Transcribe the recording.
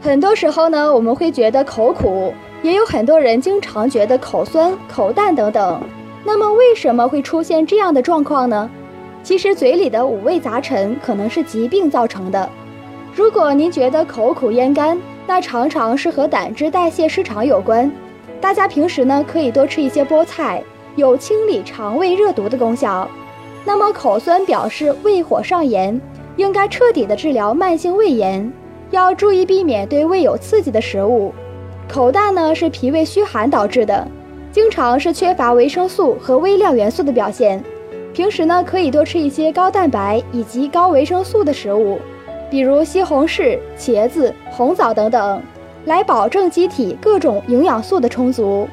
很多时候呢，我们会觉得口苦，也有很多人经常觉得口酸、口淡等等。那么为什么会出现这样的状况呢？其实嘴里的五味杂陈可能是疾病造成的。如果您觉得口苦咽干，那常常是和胆汁代谢失常有关。大家平时呢可以多吃一些菠菜，有清理肠胃热毒的功效。那么口酸表示胃火上炎，应该彻底的治疗慢性胃炎，要注意避免对胃有刺激的食物。口淡呢是脾胃虚寒导致的，经常是缺乏维生素和微量元素的表现。平时呢可以多吃一些高蛋白以及高维生素的食物，比如西红柿、茄子、红枣等等。来保证机体各种营养素的充足。